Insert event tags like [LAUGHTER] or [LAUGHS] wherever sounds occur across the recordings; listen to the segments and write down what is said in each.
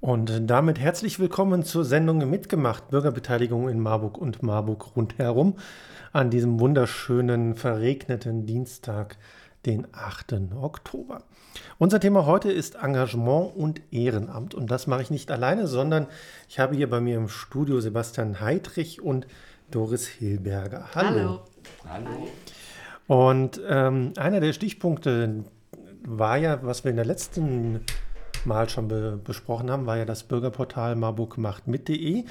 Und damit herzlich willkommen zur Sendung Mitgemacht Bürgerbeteiligung in Marburg und Marburg rundherum an diesem wunderschönen verregneten Dienstag, den 8. Oktober. Unser Thema heute ist Engagement und Ehrenamt. Und das mache ich nicht alleine, sondern ich habe hier bei mir im Studio Sebastian Heidrich und Doris Hilberger. Hallo. Hallo. Und ähm, einer der Stichpunkte war ja, was wir in der letzten Mal schon be besprochen haben, war ja das Bürgerportal marburgmachtmit.de.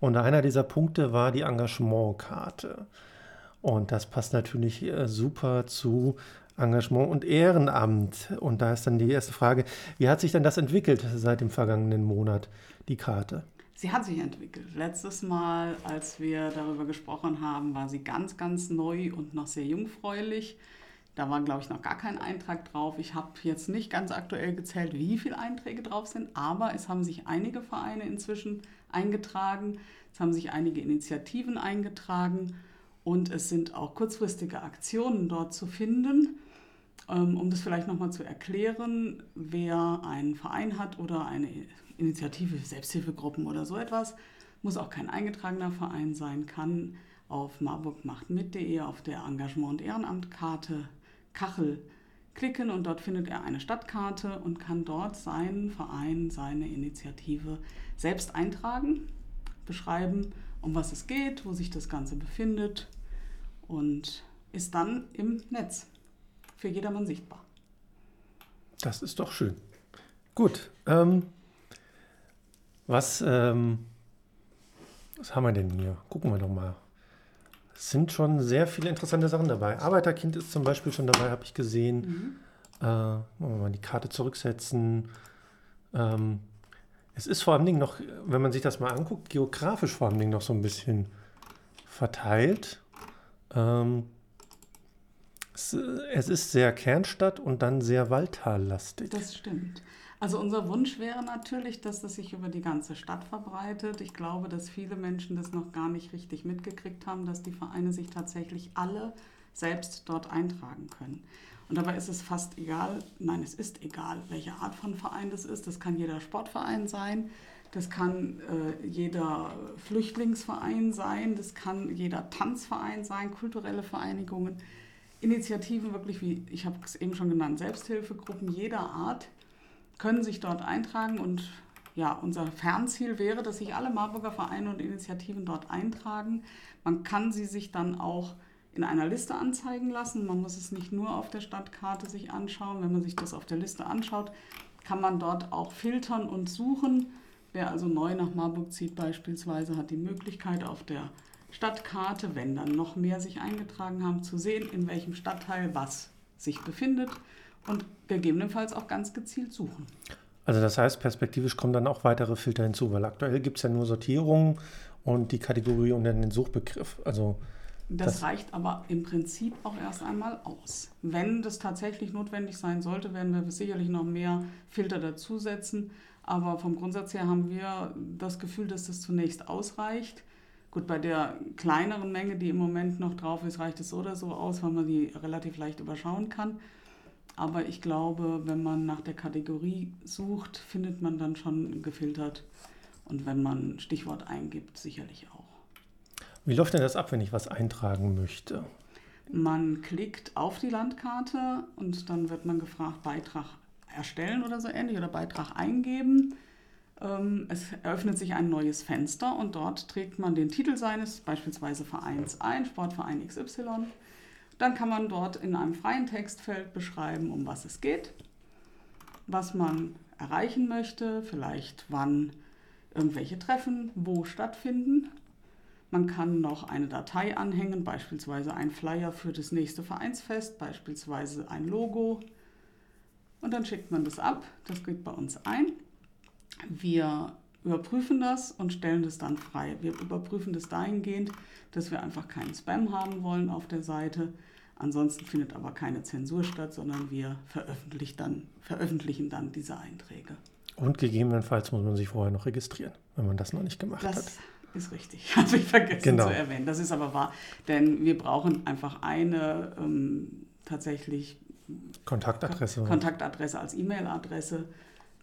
Und einer dieser Punkte war die Engagementkarte. Und das passt natürlich äh, super zu Engagement und Ehrenamt. Und da ist dann die erste Frage, wie hat sich denn das entwickelt seit dem vergangenen Monat, die Karte? Sie hat sich entwickelt. Letztes Mal, als wir darüber gesprochen haben, war sie ganz, ganz neu und noch sehr jungfräulich. Da war, glaube ich, noch gar kein Eintrag drauf. Ich habe jetzt nicht ganz aktuell gezählt, wie viele Einträge drauf sind, aber es haben sich einige Vereine inzwischen eingetragen. Es haben sich einige Initiativen eingetragen und es sind auch kurzfristige Aktionen dort zu finden. Ähm, um das vielleicht nochmal zu erklären, wer einen Verein hat oder eine Initiative, Selbsthilfegruppen oder so etwas, muss auch kein eingetragener Verein sein, kann auf marburgmachtmit.de auf der Engagement- und Ehrenamtkarte Kachel klicken und dort findet er eine Stadtkarte und kann dort seinen Verein, seine Initiative selbst eintragen, beschreiben, um was es geht, wo sich das Ganze befindet und ist dann im Netz für jedermann sichtbar. Das ist doch schön. Gut. Ähm, was, ähm, was haben wir denn hier? Gucken wir doch mal. Es sind schon sehr viele interessante Sachen dabei. Arbeiterkind ist zum Beispiel schon dabei, habe ich gesehen. Mhm. Äh, mal die Karte zurücksetzen. Ähm, es ist vor allen Dingen noch, wenn man sich das mal anguckt, geografisch vor allen Dingen noch so ein bisschen verteilt. Ähm, es, es, ist sehr Kernstadt und dann sehr Waldtallastig. Das stimmt. Also unser Wunsch wäre natürlich, dass das sich über die ganze Stadt verbreitet. Ich glaube, dass viele Menschen das noch gar nicht richtig mitgekriegt haben, dass die Vereine sich tatsächlich alle selbst dort eintragen können. Und dabei ist es fast egal, nein, es ist egal, welche Art von Verein das ist. Das kann jeder Sportverein sein, das kann äh, jeder Flüchtlingsverein sein, das kann jeder Tanzverein sein, kulturelle Vereinigungen, Initiativen wirklich wie, ich habe es eben schon genannt, Selbsthilfegruppen jeder Art können sich dort eintragen und ja, unser Fernziel wäre, dass sich alle Marburger Vereine und Initiativen dort eintragen. Man kann sie sich dann auch in einer Liste anzeigen lassen. Man muss es nicht nur auf der Stadtkarte sich anschauen. Wenn man sich das auf der Liste anschaut, kann man dort auch filtern und suchen. Wer also neu nach Marburg zieht beispielsweise, hat die Möglichkeit auf der Stadtkarte, wenn dann noch mehr sich eingetragen haben, zu sehen, in welchem Stadtteil was sich befindet und gegebenenfalls auch ganz gezielt suchen. Also das heißt, perspektivisch kommen dann auch weitere Filter hinzu, weil aktuell gibt es ja nur Sortierung und die Kategorie und dann den Suchbegriff. Also das, das, reicht aber im Prinzip auch erst einmal aus. Wenn das tatsächlich notwendig sein sollte, werden wir sicherlich noch mehr Filter dazusetzen. Aber vom Grundsatz her haben wir das Gefühl, dass das zunächst ausreicht. Gut, bei der kleineren Menge, die im Moment noch drauf ist, reicht es so oder so aus, weil man die relativ leicht überschauen kann. Aber ich glaube, wenn man nach der Kategorie sucht, findet man dann schon gefiltert. Und wenn man Stichwort eingibt, sicherlich auch. Wie läuft denn das ab, wenn ich was eintragen möchte? Man klickt auf die Landkarte und dann wird man gefragt, Beitrag erstellen oder so ähnlich oder Beitrag eingeben. Ähm, es eröffnet sich ein neues Fenster und dort trägt man den Titel seines, beispielsweise Vereins ein, Sportverein XY. Dann kann man dort in einem freien Textfeld beschreiben, um was es geht, was man erreichen möchte, vielleicht wann irgendwelche Treffen wo stattfinden. Man kann noch eine Datei anhängen, beispielsweise ein Flyer für das nächste Vereinsfest, beispielsweise ein Logo. Und dann schickt man das ab, das geht bei uns ein. Wir überprüfen das und stellen das dann frei. Wir überprüfen das dahingehend, dass wir einfach keinen Spam haben wollen auf der Seite. Ansonsten findet aber keine Zensur statt, sondern wir veröffentlichen dann, veröffentlichen dann diese Einträge. Und gegebenenfalls muss man sich vorher noch registrieren, wenn man das noch nicht gemacht das hat. Das ist richtig, [LAUGHS] habe ich vergessen genau. zu erwähnen. Das ist aber wahr, denn wir brauchen einfach eine ähm, tatsächlich Kontaktadresse. Kontaktadresse als E-Mail-Adresse.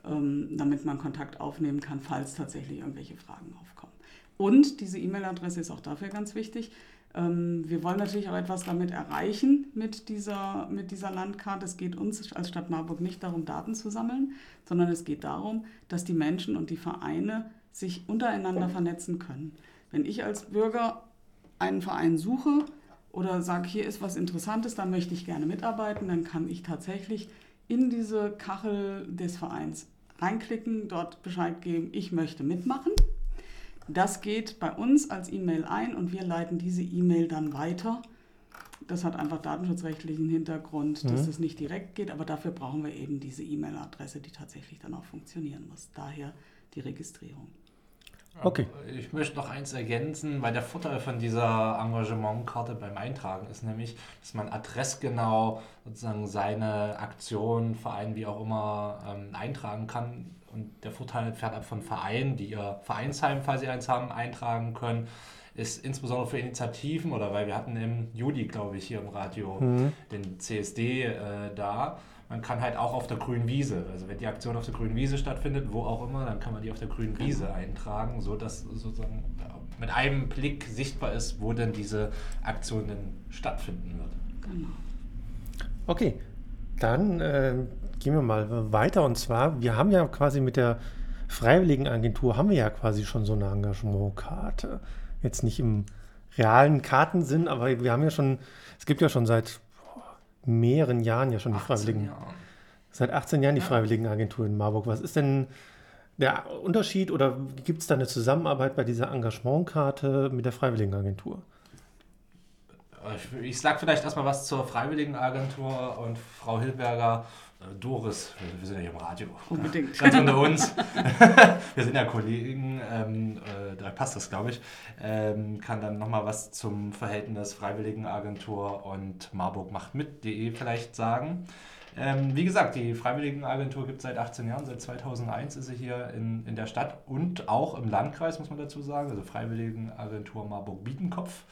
ähm, damit man Kontakt aufnehmen kann, falls tatsächlich irgendwelche Fragen aufkommen. Und diese E-Mail-Adresse ist auch dafür ganz wichtig. Ähm, wir wollen natürlich auch etwas damit erreichen mit dieser, mit dieser Landkarte. Es geht uns als Stadt Marburg nicht darum, Daten zu sammeln, sondern es geht darum, dass die Menschen und die Vereine sich untereinander vernetzen können. Wenn ich als Bürger einen Verein suche oder sage, hier ist was Interessantes, da möchte ich gerne mitarbeiten, dann kann ich tatsächlich in diese Kachel des Vereins reinklicken, dort Bescheid geben, ich möchte mitmachen. Das geht bei uns als E-Mail ein und wir leiten diese E-Mail dann weiter. Das hat einfach datenschutzrechtlichen Hintergrund, dass mhm. es nicht direkt geht, aber dafür brauchen wir eben diese E-Mail-Adresse, die tatsächlich dann auch funktionieren muss. Daher die Registrierung. Okay. Ich möchte noch eins ergänzen, weil der Vorteil von dieser Engagementkarte beim Eintragen ist nämlich, dass man adressgenau sozusagen seine Aktion, Verein, wie auch immer, ähm, eintragen kann. Und der Vorteil fährt ab von Vereinen, die ihr Vereinsheim, falls sie eins haben, eintragen können ist insbesondere für Initiativen oder weil wir hatten im Juli, glaube ich, hier im Radio mhm. den CSD äh, da man kann halt auch auf der grünen Wiese, also wenn die Aktion auf der grünen Wiese stattfindet, wo auch immer, dann kann man die auf der grünen Wiese eintragen, sodass sozusagen mit einem Blick sichtbar ist, wo denn diese Aktion denn stattfinden wird. Genau. Okay, dann äh, gehen wir mal weiter und zwar, wir haben ja quasi mit der Freiwilligenagentur haben wir ja quasi schon so eine Engagementkarte. Jetzt nicht im realen Kartensinn, aber wir haben ja schon, es gibt ja schon seit mehreren Jahren ja schon die Freiwilligen. Jahren. Seit 18 Jahren die ja. Freiwilligenagentur in Marburg. Was ist denn der Unterschied oder gibt es da eine Zusammenarbeit bei dieser Engagementkarte mit der Freiwilligenagentur? Ich, ich sage vielleicht erstmal was zur Freiwilligenagentur und Frau Hilberger. Äh, Doris, wir sind ja hier im Radio. Unbedingt. Ganz unter uns. [LAUGHS] wir sind ja Kollegen, ähm, äh, da passt das, glaube ich. Ähm, kann dann nochmal was zum Verhältnis Freiwilligenagentur und Marburg macht mit.de vielleicht sagen. Ähm, wie gesagt, die Freiwilligenagentur gibt es seit 18 Jahren, seit 2001 ist sie hier in, in der Stadt und auch im Landkreis, muss man dazu sagen. Also Freiwilligenagentur Marburg-Biedenkopf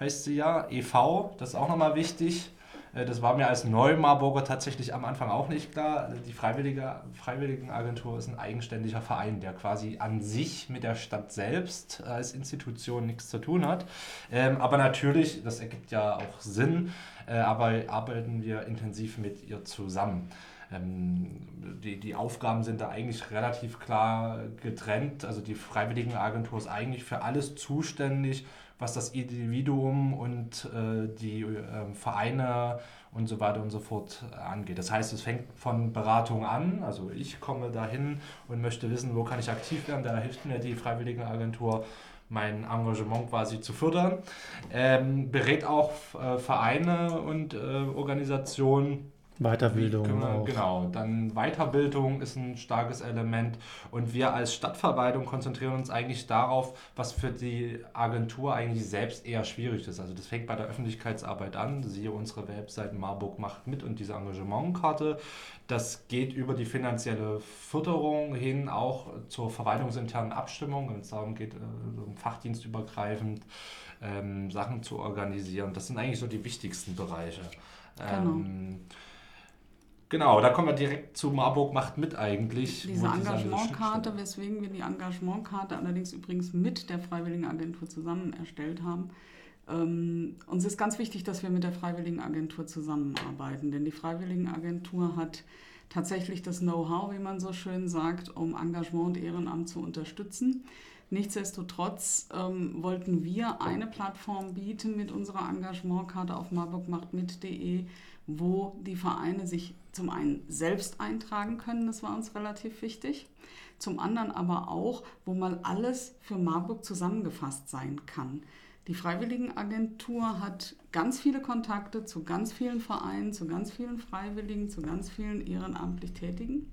heißt sie ja. e.V., das ist auch nochmal wichtig. Äh, das war mir als Neumarburger tatsächlich am Anfang auch nicht klar. Die Freiwillige, Freiwilligenagentur ist ein eigenständiger Verein, der quasi an sich mit der Stadt selbst als Institution nichts zu tun hat. Ähm, aber natürlich, das ergibt ja auch Sinn, äh, aber arbeiten wir intensiv mit ihr zusammen. Ähm, die, die Aufgaben sind da eigentlich relativ klar getrennt. Also die Freiwilligenagentur ist eigentlich für alles zuständig, was das Individuum und äh, die äh, Vereine und so weiter und so fort angeht. Das heißt, es fängt von Beratung an. Also ich komme dahin und möchte wissen, wo kann ich aktiv werden. Da hilft mir die Freiwilligenagentur mein Engagement quasi zu fördern. Ähm, berät auch äh, Vereine und äh, Organisationen Weiterbildung. Wir, genau, dann Weiterbildung ist ein starkes Element und wir als Stadtverwaltung konzentrieren uns eigentlich darauf, was für die Agentur eigentlich selbst eher schwierig ist. Also das fängt bei der Öffentlichkeitsarbeit an, siehe unsere Webseite Marburg macht mit und diese Engagementkarte. Das geht über die finanzielle Förderung hin auch zur verwaltungsinternen Abstimmung, wenn es darum geht, äh, fachdienstübergreifend ähm, Sachen zu organisieren. Das sind eigentlich so die wichtigsten Bereiche. Genau. Ähm, Genau, da kommen wir direkt zu Marburg macht mit eigentlich. Diese Engagementkarte, weswegen wir die Engagementkarte allerdings übrigens mit der Freiwilligenagentur zusammen erstellt haben. Ähm, uns ist ganz wichtig, dass wir mit der Freiwilligenagentur zusammenarbeiten, denn die Freiwilligenagentur hat tatsächlich das Know-how, wie man so schön sagt, um Engagement und Ehrenamt zu unterstützen. Nichtsdestotrotz ähm, wollten wir eine Plattform bieten mit unserer Engagementkarte auf marburgmachtmit.de, wo die Vereine sich zum einen selbst eintragen können, das war uns relativ wichtig, zum anderen aber auch, wo mal alles für Marburg zusammengefasst sein kann. Die Freiwilligenagentur hat ganz viele Kontakte zu ganz vielen Vereinen, zu ganz vielen Freiwilligen, zu ganz vielen ehrenamtlich Tätigen.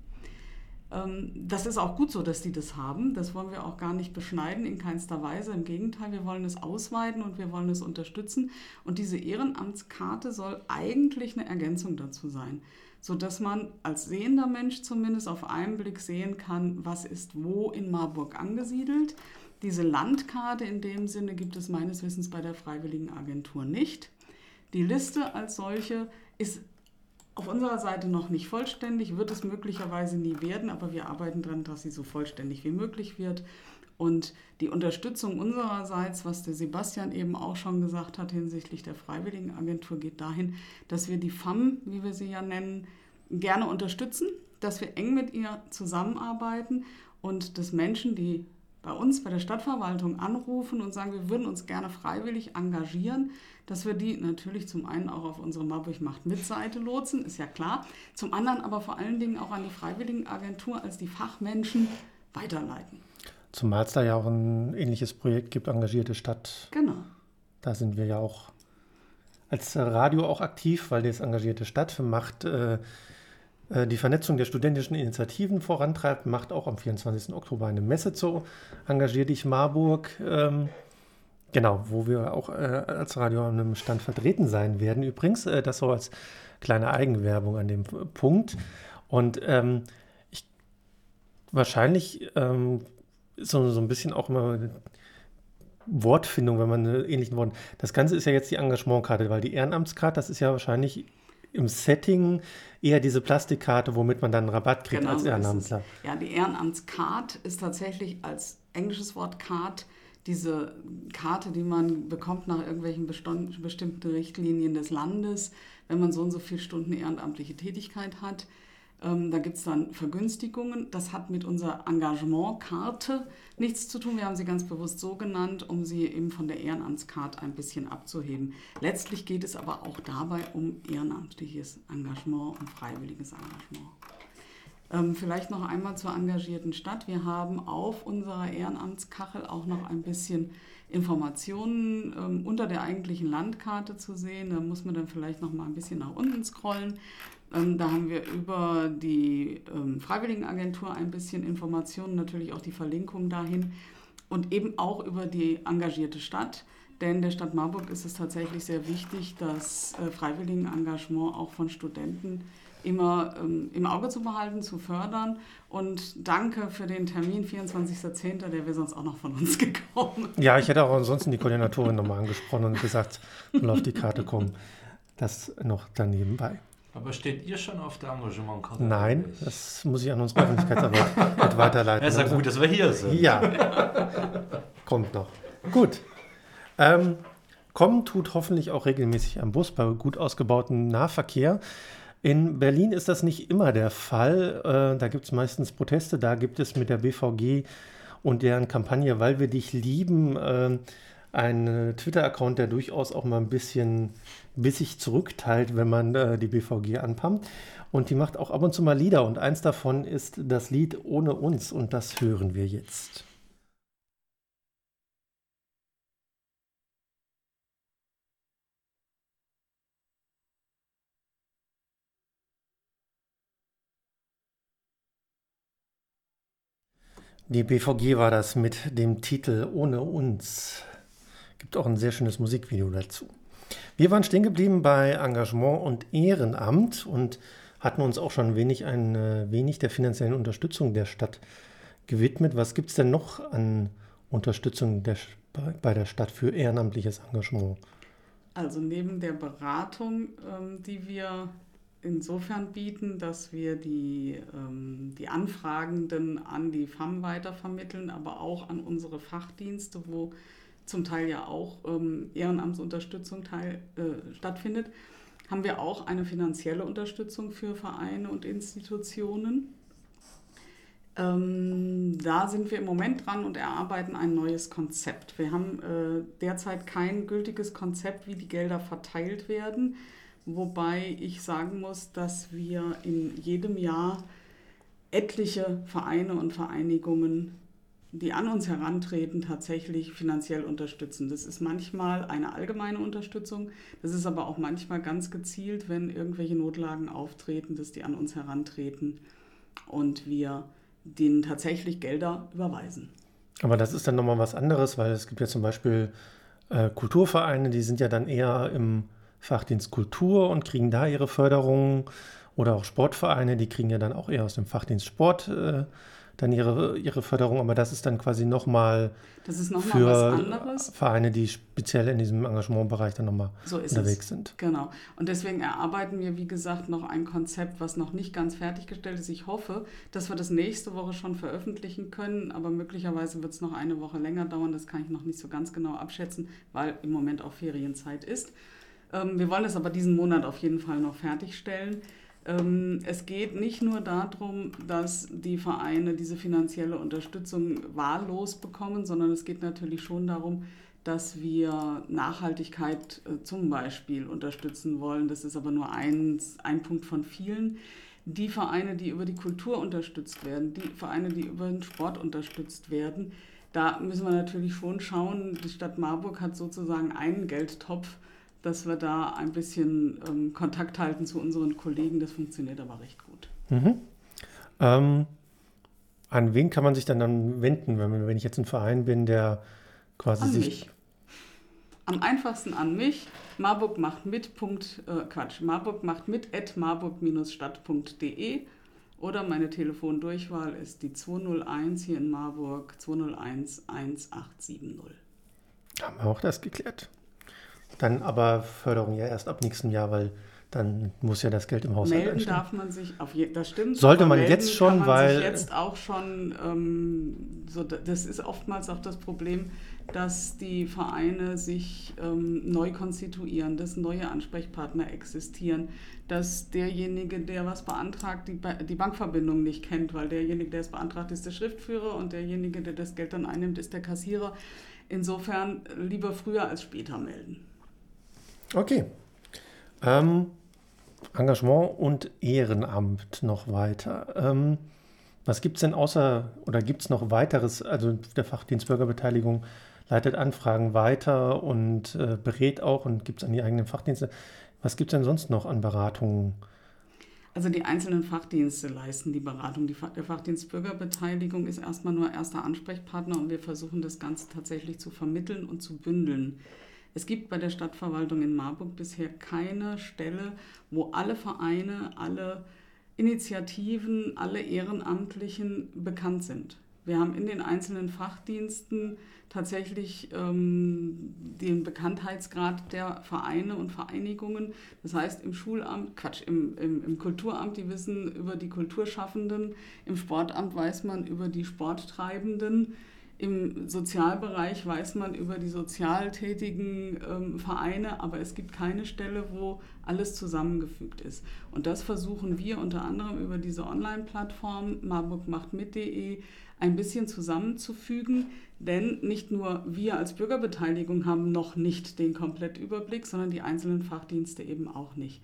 Ähm, das ist auch gut so, dass die das haben. Das wollen wir auch gar nicht beschneiden, in keinster Weise. Im Gegenteil, wir wollen es ausweiten und wir wollen es unterstützen. Und diese Ehrenamtskarte soll eigentlich eine Ergänzung dazu sein, sodass man als sehender Mensch zumindest auf einen Blick sehen kann, was ist wo in Marburg angesiedelt. Diese Landkarte in dem Sinne gibt es meines Wissens bei der Freiwilligen Agentur nicht. Die Liste als solche ist auf unserer Seite noch nicht vollständig, wird es möglicherweise nie werden, aber wir arbeiten daran, dass sie so vollständig wie möglich wird. Und die Unterstützung unsererseits, was der Sebastian eben auch schon gesagt hat hinsichtlich der Freiwilligenagentur, geht dahin, dass wir die FAM, wie wir sie ja nennen, gerne unterstützen, dass wir eng mit ihr zusammenarbeiten und dass Menschen, die bei uns bei der Stadtverwaltung anrufen und sagen, wir würden uns gerne freiwillig engagieren, dass wir die natürlich zum einen auch auf unsere Marburg macht mit Seite lotsen, ist ja klar, zum anderen aber vor allen Dingen auch an die Freiwilligenagentur als die Fachmenschen weiterleiten. Zumal es da ja auch ein ähnliches Projekt gibt, Engagierte Stadt. Genau. Da sind wir ja auch als Radio auch aktiv, weil das Engagierte Stadt macht äh, äh, die Vernetzung der studentischen Initiativen vorantreibt, macht auch am 24. Oktober eine Messe zu Engagier dich Marburg. Ähm, genau, wo wir auch äh, als Radio an einem Stand vertreten sein werden. Übrigens, äh, das so als kleine Eigenwerbung an dem Punkt. Und ähm, ich, wahrscheinlich ähm, so, so ein bisschen auch immer Wortfindung, wenn man ähnlichen Worten. Das Ganze ist ja jetzt die Engagementkarte, weil die Ehrenamtskarte, das ist ja wahrscheinlich im Setting eher diese Plastikkarte, womit man dann einen Rabatt kriegt Genau als so. Ehrenamtler. Ja, die Ehrenamtskarte ist tatsächlich als englisches Wort Card diese Karte, die man bekommt nach irgendwelchen bestimmten Richtlinien des Landes, wenn man so und so viele Stunden ehrenamtliche Tätigkeit hat. Ähm, da gibt es dann Vergünstigungen. Das hat mit unserer Engagementkarte nichts zu tun. Wir haben sie ganz bewusst so genannt, um sie eben von der Ehrenamtskarte ein bisschen abzuheben. Letztlich geht es aber auch dabei um ehrenamtliches Engagement und freiwilliges Engagement. Ähm, vielleicht noch einmal zur engagierten Stadt. Wir haben auf unserer Ehrenamtskachel auch noch ein bisschen Informationen ähm, unter der eigentlichen Landkarte zu sehen. Da muss man dann vielleicht noch mal ein bisschen nach unten scrollen. Ähm, da haben wir über die ähm, Freiwilligenagentur ein bisschen Informationen, natürlich auch die Verlinkung dahin und eben auch über die engagierte Stadt. Denn der Stadt Marburg ist es tatsächlich sehr wichtig, das äh, Freiwilligenengagement auch von Studenten immer ähm, im Auge zu behalten, zu fördern. Und danke für den Termin, 24.10., der wäre sonst auch noch von uns [LAUGHS] gekommen. Ja, ich hätte auch ansonsten die Koordinatorin nochmal angesprochen und gesagt, soll auf die Karte kommen. Das noch daneben bei. Aber steht ihr schon auf der Engagementkarte? Nein, das muss ich an unsere Öffentlichkeitsarbeit [LAUGHS] weiterleiten. Ja, ist ja gut, dass wir hier sind. Ja, kommt noch. Gut. Ähm, kommen tut hoffentlich auch regelmäßig am Bus bei gut ausgebautem Nahverkehr. In Berlin ist das nicht immer der Fall. Äh, da gibt es meistens Proteste. Da gibt es mit der BVG und deren Kampagne Weil wir dich lieben äh, einen Twitter-Account, der durchaus auch mal ein bisschen bissig zurückteilt, wenn man äh, die BVG anpumpt. Und die macht auch ab und zu mal Lieder. Und eins davon ist das Lied Ohne uns. Und das hören wir jetzt. Die BVG war das mit dem Titel Ohne uns. Gibt auch ein sehr schönes Musikvideo dazu. Wir waren stehen geblieben bei Engagement und Ehrenamt und hatten uns auch schon wenig ein äh, wenig der finanziellen Unterstützung der Stadt gewidmet. Was gibt es denn noch an Unterstützung der, bei der Stadt für ehrenamtliches Engagement? Also neben der Beratung, ähm, die wir insofern bieten, dass wir die, ähm, die Anfragenden an die FAM weitervermitteln, aber auch an unsere Fachdienste, wo zum Teil ja auch ähm, Ehrenamtsunterstützung teil, äh, stattfindet, haben wir auch eine finanzielle Unterstützung für Vereine und Institutionen. Ähm, da sind wir im Moment dran und erarbeiten ein neues Konzept. Wir haben äh, derzeit kein gültiges Konzept, wie die Gelder verteilt werden, wobei ich sagen muss, dass wir in jedem Jahr etliche Vereine und Vereinigungen, die an uns herantreten, tatsächlich finanziell unterstützen. Das ist manchmal eine allgemeine Unterstützung, das ist aber auch manchmal ganz gezielt, wenn irgendwelche Notlagen auftreten, dass die an uns herantreten und wir denen tatsächlich Gelder überweisen. Aber das ist dann nochmal was anderes, weil es gibt ja zum Beispiel äh, Kulturvereine, die sind ja dann eher im Fachdienst Kultur und kriegen da ihre Förderung. Oder auch Sportvereine, die kriegen ja dann auch eher aus dem Fachdienst Sport äh, dann ihre, ihre Förderung, aber das ist dann quasi nochmal nochmal für. Vereine, die speziell in diesem Engagementbereich dann nochmal So unterwegs es. sind. Genau. Und deswegen erarbeiten wir, wie gesagt, noch ein Konzept, was noch nicht ganz fertiggestellt ist. Ich hoffe, dass wir das nächste Woche schon veröffentlichen können, aber möglicherweise wird es noch eine Woche länger dauern. Das kann ich noch nicht so ganz genau abschätzen, weil im Moment auch Ferienzeit ist. Ähm, wir wollen es aber diesen Monat auf jeden Fall noch fertigstellen. Ähm, es geht nicht nur darum, dass die Vereine diese finanzielle Unterstützung wahllos bekommen, sondern es geht natürlich schon darum, dass wir Nachhaltigkeit äh, zum Beispiel unterstützen wollen. Das ist aber nur ein, ein Punkt von vielen. Die Vereine, die über die Kultur unterstützt werden, die Vereine, die über den Sport unterstützt werden, da müssen wir natürlich schon schauen. Die Stadt Marburg hat sozusagen einen Geldtopf, dass wir da ein bisschen ähm, Kontakt halten zu unseren Kollegen. Das funktioniert aber recht gut. Mhm. Ähm, an wen kann man sich dann, dann wenden, wenn, wenn ich jetzt ein Verein bin, der quasi An sich. mich. Am einfachsten an mich. Marburg macht mit. Punkt, äh, Quatsch. Marburg macht mit at marburg-stadt.de oder meine Telefondurchwahl ist die 201 hier in Marburg 201 1870. Haben wir auch das geklärt. Dann aber Förderung ja erst ab nächstem Jahr, weil dann muss ja das Geld im Haushalt Melden einstehen. darf man sich auf je, das stimmt. Sollte man jetzt schon, man weil- sich jetzt auch schon ähm, so das ist oftmals auch das Problem, dass die Vereine sich ähm, neu konstituieren, dass neue Ansprechpartner existieren, dass derjenige, der was beantragt, die, Ba- die Bankverbindung nicht kennt, weil derjenige, der es beantragt, ist der Schriftführer und derjenige, der das Geld dann einnimmt, ist der Kassierer. Insofern lieber früher als später melden. Okay. Ähm, Engagement und Ehrenamt noch weiter. Ähm, was gibt es denn außer, oder gibt es noch weiteres? Also der Fachdienst Bürgerbeteiligung leitet Anfragen weiter und äh, berät auch und gibt es an die eigenen Fachdienste. Was gibt es denn sonst noch an Beratungen? Also die einzelnen Fachdienste leisten die Beratung. Die, der Fachdienst Bürgerbeteiligung ist erstmal nur erster Ansprechpartner und wir versuchen das Ganze tatsächlich zu vermitteln und zu bündeln. Es gibt bei der Stadtverwaltung in Marburg bisher keine Stelle, wo alle Vereine, alle Initiativen, alle Ehrenamtlichen bekannt sind. Wir haben in den einzelnen Fachdiensten tatsächlich ähm, den Bekanntheitsgrad der Vereine und Vereinigungen. Das heißt, im Schulamt, Quatsch, im, im, im Kulturamt, die wissen über die Kulturschaffenden, im Sportamt weiß man über die Sporttreibenden, im Sozialbereich weiß man über die sozial tätigen ähm, Vereine, aber es gibt keine Stelle, wo alles zusammengefügt ist. Und das versuchen wir unter anderem über diese Online-Plattform marburgmachtmit.de ein bisschen zusammenzufügen, denn nicht nur wir als Bürgerbeteiligung haben noch nicht den Komplettüberblick, sondern die einzelnen Fachdienste eben auch nicht.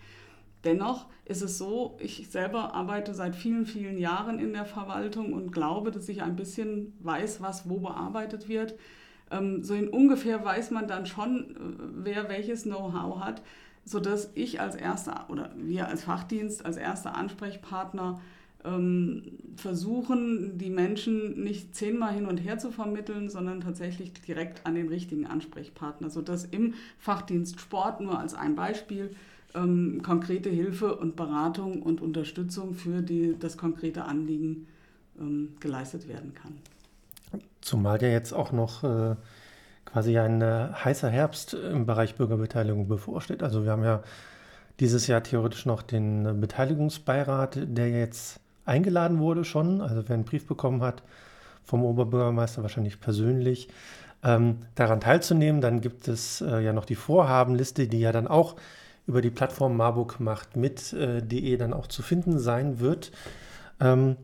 Dennoch ist es so, ich selber arbeite seit vielen, vielen Jahren in der Verwaltung und glaube, dass ich ein bisschen weiß, was wo bearbeitet wird. Ähm, so in ungefähr weiß man dann schon, äh, wer welches Know-how hat, sodass ich als erster oder wir als Fachdienst, als erster Ansprechpartner ähm, versuchen, die Menschen nicht zehnmal hin und her zu vermitteln, sondern tatsächlich direkt an den richtigen Ansprechpartner, sodass im Fachdienst Sport nur als ein Beispiel ähm, konkrete Hilfe und Beratung und Unterstützung für die, das konkrete Anliegen ähm, geleistet werden kann. Zumal ja jetzt auch noch äh, quasi ein äh, heißer Herbst im Bereich Bürgerbeteiligung bevorsteht. Also wir haben ja dieses Jahr theoretisch noch den Beteiligungsbeirat, der jetzt eingeladen wurde schon. Also wer einen Brief bekommen hat vom Oberbürgermeister, wahrscheinlich persönlich, ähm, daran teilzunehmen. Dann gibt es äh, ja noch die Vorhabenliste, die ja dann auch über die Plattform Marburg macht mit.de dann auch zu finden sein wird. Ähm,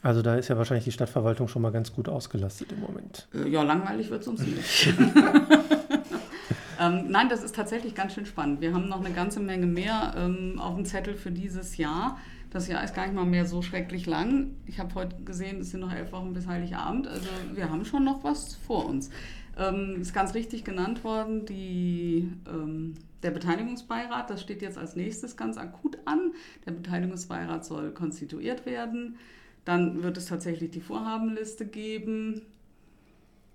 also da ist ja wahrscheinlich die Stadtverwaltung schon mal ganz gut ausgelastet im Moment. Äh, Ja, langweilig wird es uns nicht. [LAUGHS] ähm, nein, das ist tatsächlich ganz schön spannend. Wir haben noch eine ganze Menge mehr ähm, auf dem Zettel für dieses Jahr. Das Jahr ist gar nicht mal mehr so schrecklich lang. Ich habe heute gesehen, es sind noch elf Wochen bis Heiligabend. Also wir haben schon noch was vor uns. Ähm, ist ganz richtig genannt worden, die, ähm, der Beteiligungsbeirat, das steht jetzt als nächstes ganz akut an. Der Beteiligungsbeirat soll konstituiert werden. Dann wird es tatsächlich die Vorhabenliste geben.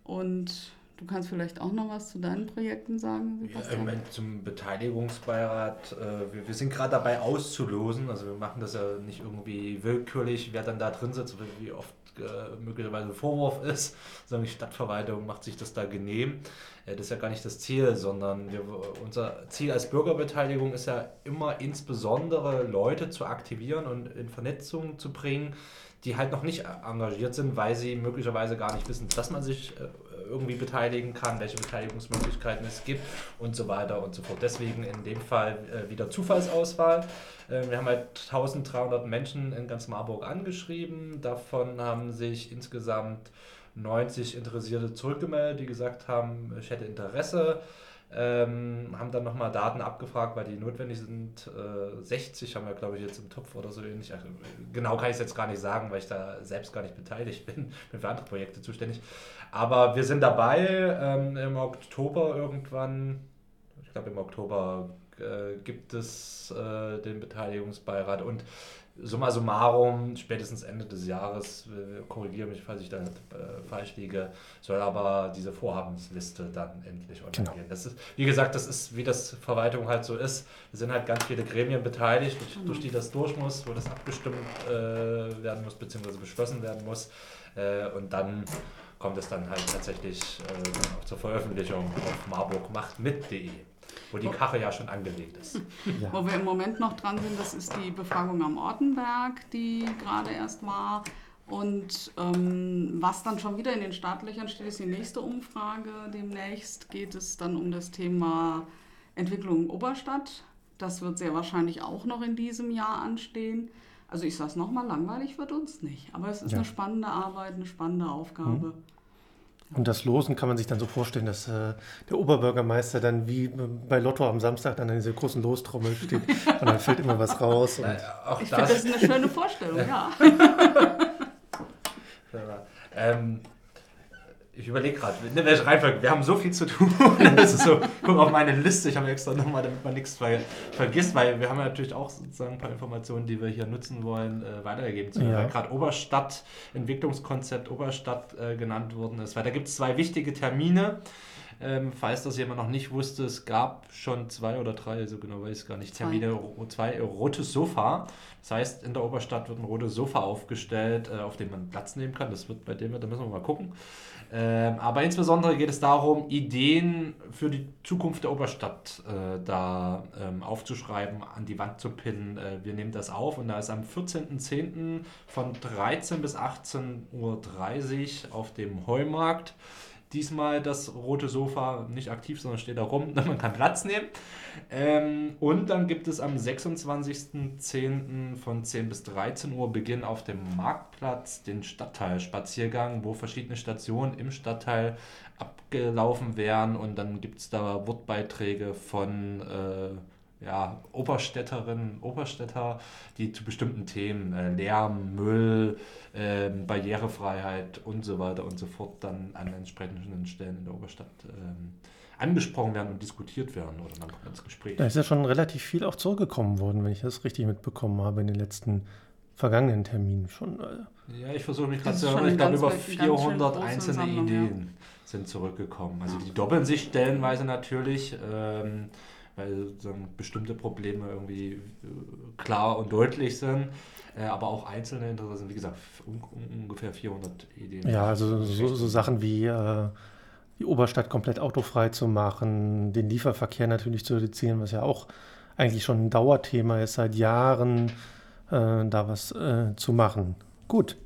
Und du kannst vielleicht auch noch was zu deinen Projekten sagen, Ja, Moment zum Beteiligungsbeirat. Äh, wir, wir sind gerade dabei auszulosen. Also wir machen das ja nicht irgendwie willkürlich, wer dann da drin sitzt. Wie oft äh, möglicherweise Vorwurf ist, [LAUGHS] sondern die Stadtverwaltung macht sich das da genehm. Äh, das ist ja gar nicht das Ziel, sondern wir, unser Ziel als Bürgerbeteiligung ist ja immer insbesondere Leute zu aktivieren und in Vernetzung zu bringen, die halt noch nicht engagiert sind, weil sie möglicherweise gar nicht wissen, dass man sich äh, irgendwie beteiligen kann, welche Beteiligungsmöglichkeiten es gibt und so weiter und so fort. Deswegen in dem Fall äh, wieder Zufallsauswahl. Äh, wir haben halt 1300 Menschen in ganz Marburg angeschrieben. Davon haben sich insgesamt 90 Interessierte zurückgemeldet, die gesagt haben, ich hätte Interesse. Ähm, haben dann nochmal Daten abgefragt, weil die notwendig sind. Äh, 60 haben wir, glaube ich, jetzt im Topf oder so ähnlich. Also, genau kann ich es jetzt gar nicht sagen, weil ich da selbst gar nicht beteiligt [LAUGHS] bin. Bin für andere Projekte zuständig. Aber wir sind dabei ähm, im Oktober irgendwann. Ich glaube, im Oktober äh, gibt es äh, den Beteiligungsbeirat und summa summarum, spätestens Ende des Jahres, korrigiere mich, falls ich da äh, falsch liege, soll aber diese Vorhabensliste dann endlich online genau. gehen. Das ist, wie gesagt, das ist, wie das Verwaltung halt so ist. Es sind halt ganz viele Gremien beteiligt, durch, mhm. durch die das durch muss, wo das abgestimmt äh, werden muss, beziehungsweise beschlossen werden muss. Äh, und dann kommt es dann halt tatsächlich äh, auch zur Veröffentlichung auf marburgmachtmit.de wo die Kache ja schon angelegt ist. [LAUGHS] Ja. Wo wir im Moment noch dran sind, das ist die Befragung am Ortenberg, die gerade erst war. Und ähm, was dann schon wieder in den Startlöchern steht, ist die nächste Umfrage. Demnächst geht es dann um das Thema Entwicklung Oberstadt. Das wird sehr wahrscheinlich auch noch in diesem Jahr anstehen. Also ich sage es nochmal, langweilig wird uns nicht. Aber es ist ja. eine spannende Arbeit, eine spannende Aufgabe. Mhm. Und das Losen kann man sich dann so vorstellen, dass äh, der Oberbürgermeister dann wie bei Lotto am Samstag dann an dieser großen Lostrommel steht [LAUGHS] und dann fällt immer was raus. Und ja, ich finde das eine schöne Vorstellung, [LAUGHS] ja. ähm, ich überlege gerade, in welcher Reihenfolge. Wir haben so viel zu tun. [LAUGHS] das ist so, guck auf meine Liste, ich habe extra nochmal, damit man nichts ver vergisst, weil wir haben ja natürlich auch sozusagen ein paar Informationen, die wir hier nutzen wollen, äh, weitergegeben zu ja. Weil gerade Oberstadt, Entwicklungskonzept Oberstadt äh, genannt worden ist. Weil da gibt es zwei wichtige Termine. Ähm, falls das jemand noch nicht wusste, es gab schon zwei oder drei, so genau weiß ich es gar nicht, Termine, zwei, rotes Sofa. Das heißt, in der Oberstadt wird ein rotes Sofa aufgestellt, äh, auf dem man Platz nehmen kann. Das wird bei dem, da müssen wir mal gucken. Ähm, aber insbesondere geht es darum, Ideen für die Zukunft der Oberstadt äh, da ähm, aufzuschreiben, an die Wand zu pinnen. Äh, wir nehmen das auf und da ist am 14.10. von 13 bis 18.30 Uhr auf dem Heumarkt diesmal das rote Sofa nicht aktiv, sondern steht da rum. [LAUGHS] Man kann Platz nehmen. Ähm, und dann gibt es am 26.10. von 10 bis 13 Uhr Beginn auf dem Marktplatz den Stadtteilspaziergang, wo verschiedene Stationen im Stadtteil abgelaufen werden. Und dann gibt es da Wortbeiträge von äh, ja, Oberstädterinnen, Oberstädter, die zu bestimmten Themen, äh, Lärm, Müll, äh, Barrierefreiheit und so weiter und so fort dann an entsprechenden Stellen in der Oberstadt ähm, angesprochen werden und diskutiert werden oder man kommt ins Gespräch. Da ist ja schon relativ viel auch zurückgekommen worden, wenn ich das richtig mitbekommen habe in den letzten vergangenen Terminen schon. Äh. Ja, ich versuche mich gerade zu erinnern, ich glaube über 400 einzelne Sammlung, Ideen ja. sind zurückgekommen. Also die doppeln sich stellenweise natürlich. Ähm, weil dann bestimmte Probleme irgendwie äh, klar und deutlich sind. Äh, aber auch einzelne Interessen sind, wie gesagt, un ungefähr 400 Ideen. Ja, also so, so Sachen wie äh, die Oberstadt komplett autofrei zu machen, den Lieferverkehr natürlich zu reduzieren, was ja auch eigentlich schon ein Dauerthema ist, seit Jahren äh, da was äh, zu machen. Gut.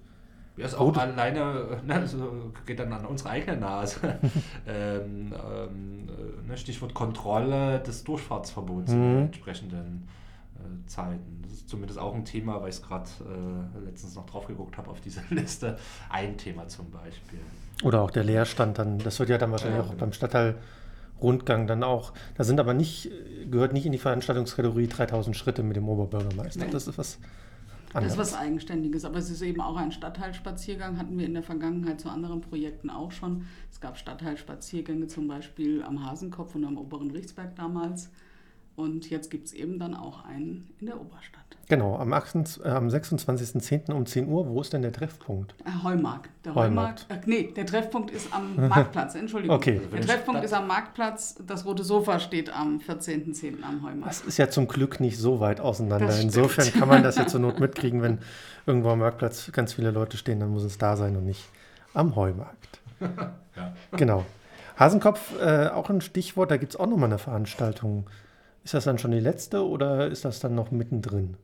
Ja, ist auch Gut. alleine, ne, also geht dann an unsere eigene Nase. [LAUGHS] ähm, ähm, ne, Stichwort Kontrolle des Durchfahrtsverbots mhm. in entsprechenden äh, Zeiten. Das ist zumindest auch ein Thema, weil ich es gerade äh, letztens noch drauf geguckt habe auf diese [LAUGHS] Liste. Ein Thema zum Beispiel. Oder auch der Leerstand dann, das wird ja dann wahrscheinlich ja, auch genau. beim Stadtteilrundgang dann auch. Da sind aber nicht, gehört nicht in die Veranstaltungskategorie 3000 Schritte mit dem Oberbürgermeister. Nee. Das ist was Anders. Das ist was Eigenständiges, aber es ist eben auch ein Stadtteilspaziergang, hatten wir in der Vergangenheit zu anderen Projekten auch schon. Es gab Stadtteilspaziergänge zum Beispiel am Hasenkopf und am Oberen Richtsberg damals. Und jetzt gibt es eben dann auch einen in der Oberstadt. Genau, am, 28 äh, am 26.10. um 10 Uhr. Wo ist denn der Treffpunkt? Heumarkt. Der Heumarkt. Heumarkt. Äh, nee, der Treffpunkt ist am [LAUGHS] Marktplatz. Entschuldigung. Okay. Der Treffpunkt ist am Marktplatz. Das rote Sofa steht am 14.10. am Heumarkt. Das ist ja zum Glück nicht so weit auseinander. Insofern kann man das jetzt [LAUGHS] zur Not mitkriegen, wenn irgendwo am Marktplatz ganz viele Leute stehen, dann muss es da sein und nicht am Heumarkt. [LAUGHS] Ja. Genau. Hasenkopf, äh, auch ein Stichwort, da gibt es auch nochmal eine Veranstaltung. Ist das dann schon die letzte oder ist das dann noch mittendrin?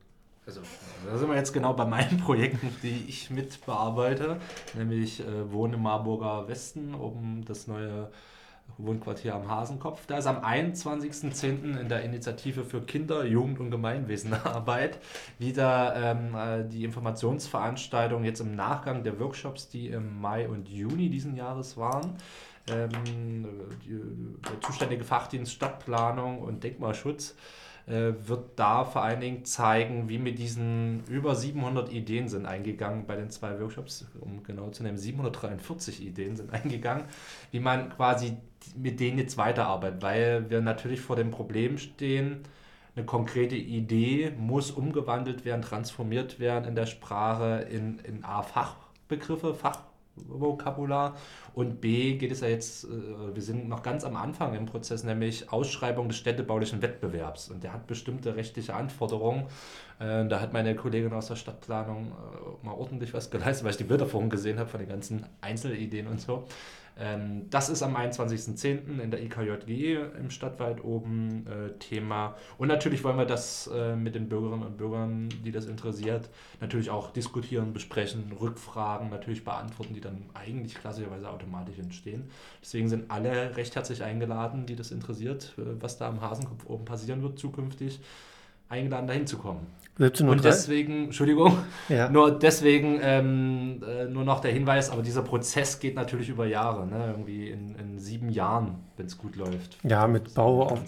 Also, da sind wir jetzt genau bei meinen Projekten, die ich mit bearbeite, nämlich äh, Wohnen im Marburger Westen, oben das neue Wohnquartier am Hasenkopf. Da ist am 21.10. in der Initiative für Kinder, Jugend und Gemeinwesenarbeit wieder ähm, äh, die Informationsveranstaltung jetzt im Nachgang der Workshops, die im Mai und Juni diesen Jahres waren. Ähm, die, der zuständige Fachdienst Stadtplanung und Denkmalschutz äh, wird da vor allen Dingen zeigen, wie mit diesen über 700 Ideen sind eingegangen bei den zwei Workshops, um genau zu nehmen, 743 Ideen sind eingegangen, wie man quasi mit denen jetzt weiterarbeitet, weil wir natürlich vor dem Problem stehen, eine konkrete Idee muss umgewandelt werden, transformiert werden in der Sprache in, in A, Fachbegriffe, Fachvokabular und B geht es ja jetzt, äh, wir sind noch ganz am Anfang im Prozess, nämlich Ausschreibung des städtebaulichen Wettbewerbs. Und der hat bestimmte rechtliche Anforderungen. Äh, Da hat meine Kollegin aus der Stadtplanung äh, mal ordentlich was geleistet, weil ich die Bilder vorhin gesehen habe von den ganzen Einzelideen und so. Ähm, Das ist am 21.10. in der IKJG im Stadtwald oben äh, Thema. Und natürlich wollen wir das äh, mit den Bürgerinnen und Bürgern, die das interessiert, natürlich auch diskutieren, besprechen, Rückfragen natürlich beantworten, die dann eigentlich klassischerweise automatisch entstehen. Deswegen sind alle recht herzlich eingeladen, die das interessiert, äh, was da am Hasenkopf oben passieren wird zukünftig, eingeladen dahin zu kommen. 17.30 Und deswegen, Entschuldigung, Ja. [LAUGHS] nur deswegen ähm, äh, nur noch der Hinweis, aber dieser Prozess geht natürlich über Jahre, ne? irgendwie in, in sieben Jahren, wenn es gut läuft. Ja, mit Bau, auf,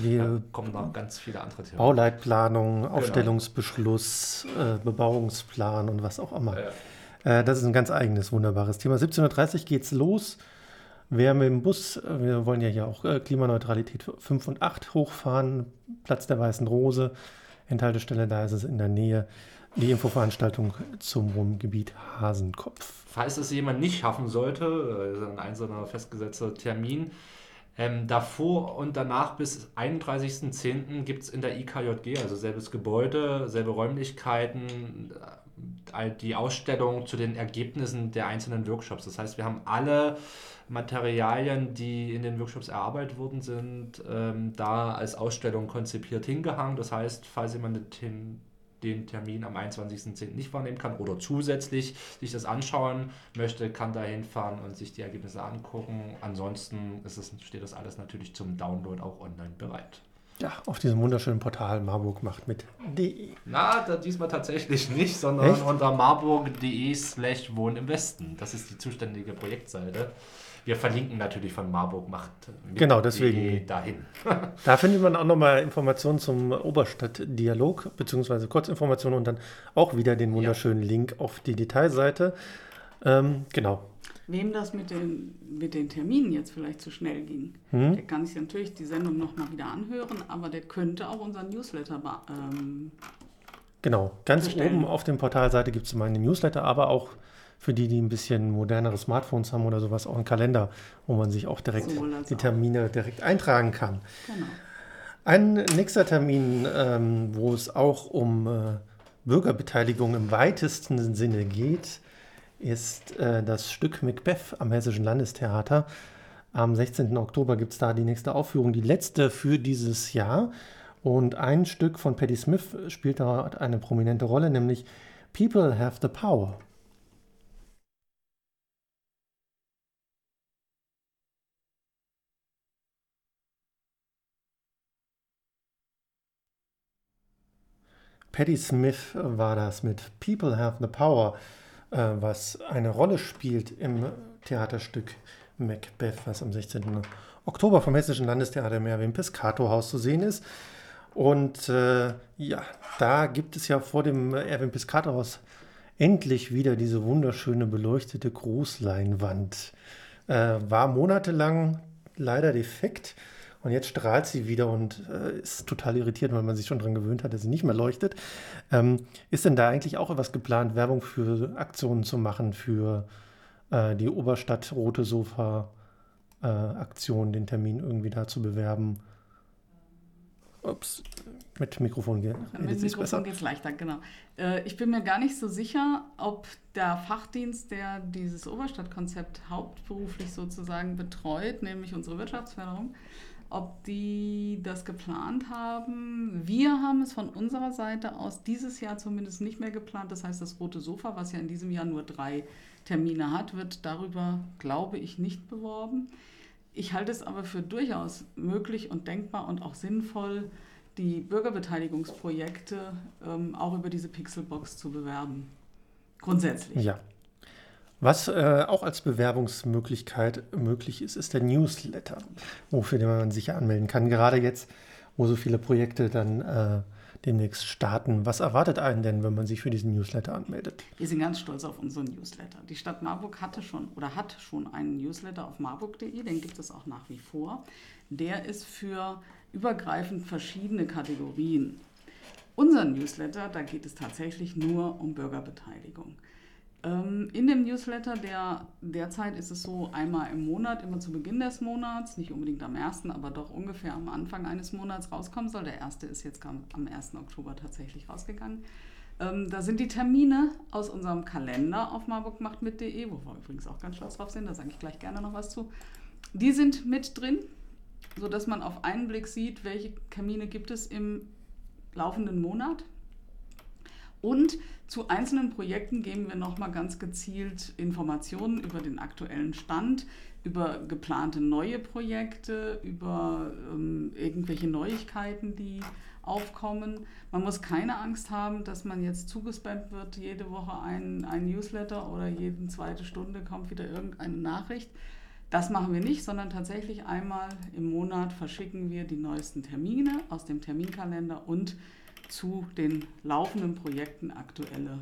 wie Da kommen noch ganz viele andere Themen. Bauleitplanung, Aufstellungsbeschluss, äh, Bebauungsplan und was auch immer. Ja. Äh, das ist ein ganz eigenes, wunderbares Thema. 17.30 Uhr geht's los. Wer mit dem Bus, wir wollen ja hier auch äh, Klimaneutralität 5 und 8 hochfahren, Platz der Weißen Rose, Endhaltestelle, da ist es in der Nähe. Die Infoveranstaltung zum Wohngebiet Hasenkopf. Falls es jemand nicht schaffen sollte, äh, ein einzelner festgesetzter Termin, ähm, davor und danach bis 31.10. gibt es in der IKJG, also selbes Gebäude, selbe Räumlichkeiten, äh, die Ausstellung zu den Ergebnissen der einzelnen Workshops. Das heißt, wir haben alle Materialien, die in den Workshops erarbeitet worden sind, ähm, da als Ausstellung konzipiert hingehangen. Das heißt, falls jemand den, den Termin am 21.10. nicht wahrnehmen kann oder zusätzlich sich das anschauen möchte, kann da hinfahren und sich die Ergebnisse angucken. Ansonsten es, steht das alles natürlich zum Download auch online bereit. Ja, auf diesem wunderschönen Portal Marburg macht mit de. Na, da diesmal tatsächlich nicht, sondern Echt? unter marburg.de slash wohnen im Westen. Das ist die zuständige Projektseite. Wir verlinken natürlich von Marburg macht mit Genau, deswegen. DE dahin. [LAUGHS] Da findet man auch nochmal Informationen zum Oberstadtdialog, beziehungsweise Kurzinformationen und dann auch wieder den wunderschönen Link auf die Detailseite. Ähm, genau. Wem das mit den, mit den Terminen jetzt vielleicht zu schnell ging, Hm? der kann sich natürlich die Sendung nochmal wieder anhören, aber der könnte auch unseren Newsletter ähm, Genau. Ganz Bestellen. oben auf der Portalseite gibt es meine Newsletter, aber auch für die, die ein bisschen modernere Smartphones haben oder sowas, auch einen Kalender, wo man sich auch direkt die auch. Termine direkt eintragen kann. genau. Ein nächster Termin, ähm, wo es auch um äh, Bürgerbeteiligung im weitesten Sinne geht, ist äh, das Stück Macbeth am Hessischen Landestheater. Am 16. Oktober gibt es da die nächste Aufführung, die letzte für dieses Jahr. Und ein Stück von Patti Smith spielt da eine prominente Rolle, nämlich People Have the Power. Patti Smith war das mit People Have the Power, äh, was eine Rolle spielt im Theaterstück Macbeth, was am 16. Oktober vom Hessischen Landestheater im Erwin Piscator Haus zu sehen ist. Und äh, ja, da gibt es ja vor dem Erwin Piscator Haus endlich wieder diese wunderschöne beleuchtete Großleinwand. Äh, war monatelang leider defekt Und jetzt strahlt sie wieder und äh, ist total irritiert, weil man sich schon daran gewöhnt hat, dass sie nicht mehr leuchtet. Ähm, ist denn da eigentlich auch etwas geplant, Werbung für Aktionen zu machen, für äh, die Oberstadt Rote Sofa äh, Aktion, den Termin irgendwie da zu bewerben? Ups, mit Mikrofon geht Mit Mikrofon geht es leichter, genau. Äh, ich bin mir gar nicht so sicher, ob der Fachdienst, der dieses Oberstadtkonzept hauptberuflich sozusagen betreut, nämlich unsere Wirtschaftsförderung, ob die das geplant haben. Wir haben es von unserer Seite aus dieses Jahr zumindest nicht mehr geplant. Das heißt, das Rote Sofa, was ja in diesem Jahr nur drei Termine hat, wird darüber, glaube ich, nicht beworben. Ich halte es aber für durchaus möglich und denkbar und auch sinnvoll, die Bürgerbeteiligungsprojekte ähm, auch über diese Pixelbox zu bewerben. Grundsätzlich. Ja. Was äh, auch als Bewerbungsmöglichkeit möglich ist, ist der Newsletter, wofür man sich anmelden kann. Gerade jetzt, wo so viele Projekte dann äh, demnächst starten. Was erwartet einen denn, wenn man sich für diesen Newsletter anmeldet? Wir sind ganz stolz auf unseren Newsletter. Die Stadt Marburg hatte schon oder hat schon einen Newsletter auf marburg.de, den gibt es auch nach wie vor. Der ist für übergreifend verschiedene Kategorien. Unser Newsletter, da geht es tatsächlich nur um Bürgerbeteiligung. Ähm, in dem Newsletter, der derzeit ist es so einmal im Monat, immer zu Beginn des Monats, nicht unbedingt am 1., aber doch ungefähr am Anfang eines Monats rauskommen soll. Der erste ist jetzt am 1. Oktober tatsächlich rausgegangen. Ähm, da sind die Termine aus unserem Kalender auf marburgmachtmit.de, wo wir übrigens auch ganz stolz drauf sind, da sage ich gleich gerne noch was zu. Die sind mit drin, sodass man auf einen Blick sieht, welche Termine gibt es im laufenden Monat. Und zu einzelnen Projekten geben wir nochmal ganz gezielt Informationen über den aktuellen Stand, über geplante neue Projekte, über ähm, irgendwelche Neuigkeiten, die aufkommen. Man muss keine Angst haben, dass man jetzt zugespammt wird, jede Woche ein, ein Newsletter oder jede zweite Stunde kommt wieder irgendeine Nachricht. Das machen wir nicht, sondern tatsächlich einmal im Monat verschicken wir die neuesten Termine aus dem Terminkalender und zu den laufenden Projekten aktuelle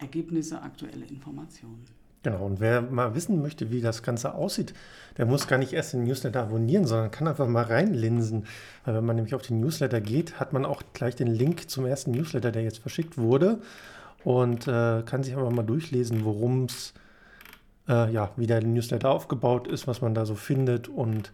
Ergebnisse, aktuelle Informationen. Genau, und wer mal wissen möchte, wie das Ganze aussieht, der muss gar nicht erst den Newsletter abonnieren, sondern kann einfach mal reinlinsen. Weil wenn man nämlich auf den Newsletter geht, hat man auch gleich den Link zum ersten Newsletter, der jetzt verschickt wurde und äh, kann sich einfach mal durchlesen, worum es, äh, ja, wie der Newsletter aufgebaut ist, was man da so findet und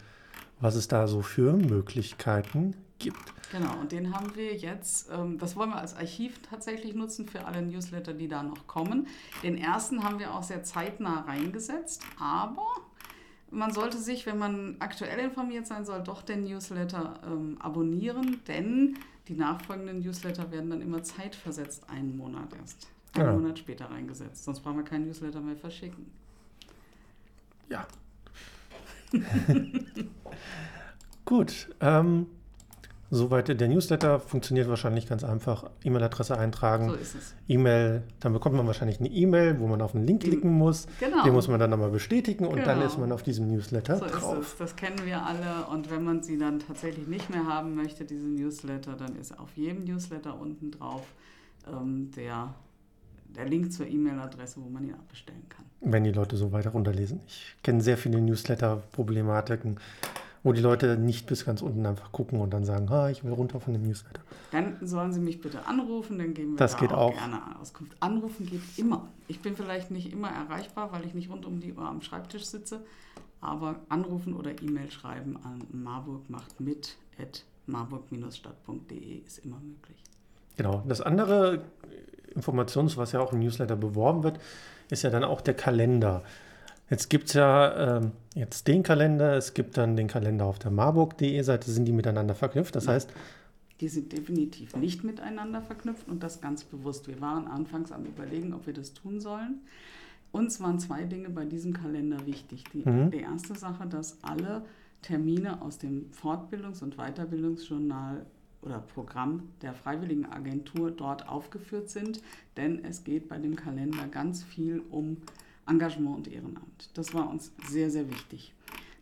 was es da so für Möglichkeiten gibt. Genau, und den haben wir jetzt, ähm, das wollen wir als Archiv tatsächlich nutzen für alle Newsletter, die da noch kommen. Den ersten haben wir auch sehr zeitnah reingesetzt, aber man sollte sich, wenn man aktuell informiert sein soll, doch den Newsletter ähm, abonnieren, denn die nachfolgenden Newsletter werden dann immer zeitversetzt einen Monat erst, einen ja. Monat später reingesetzt. Sonst brauchen wir keinen Newsletter mehr verschicken. Ja. [LAUGHS] Gut. Ähm, Soweit der Newsletter funktioniert wahrscheinlich ganz einfach. E-Mail-Adresse eintragen. So ist es. E-Mail, dann bekommt man wahrscheinlich eine E-Mail, wo man auf einen Link klicken muss. Genau. Den muss man dann nochmal bestätigen und genau. dann ist man auf diesem Newsletter so drauf. Ist es. Das kennen wir alle. Und wenn man sie dann tatsächlich nicht mehr haben möchte, diese Newsletter, dann ist auf jedem Newsletter unten drauf ähm, der, der Link zur E-Mail-Adresse, wo man ihn abbestellen kann. Wenn die Leute so weiter runterlesen. Ich kenne sehr viele Newsletter-Problematiken wo die Leute nicht bis ganz unten einfach gucken und dann sagen, ah, ich will runter von dem Newsletter. Dann sollen sie mich bitte anrufen, dann geben wir das da geht auch, auch gerne Auskunft. Anrufen geht immer. Ich bin vielleicht nicht immer erreichbar, weil ich nicht rund um die Uhr am Schreibtisch sitze, aber anrufen oder E-Mail schreiben an Marburg macht mit at marburg-stadt.de ist immer möglich. Genau. Das andere Informations, was ja auch im Newsletter beworben wird, ist ja dann auch der Kalender. Jetzt gibt es ja ähm, jetzt den Kalender, es gibt dann den Kalender auf der marburg.de Seite, sind die miteinander verknüpft? Das heißt. Die sind definitiv nicht miteinander verknüpft und das ganz bewusst. Wir waren anfangs am Überlegen, ob wir das tun sollen. Uns waren zwei Dinge bei diesem Kalender wichtig. Die, mhm. die erste Sache, dass alle Termine aus dem Fortbildungs- und Weiterbildungsjournal oder Programm der Freiwilligen Agentur dort aufgeführt sind, denn es geht bei dem Kalender ganz viel um Engagement und Ehrenamt. Das war uns sehr, sehr wichtig.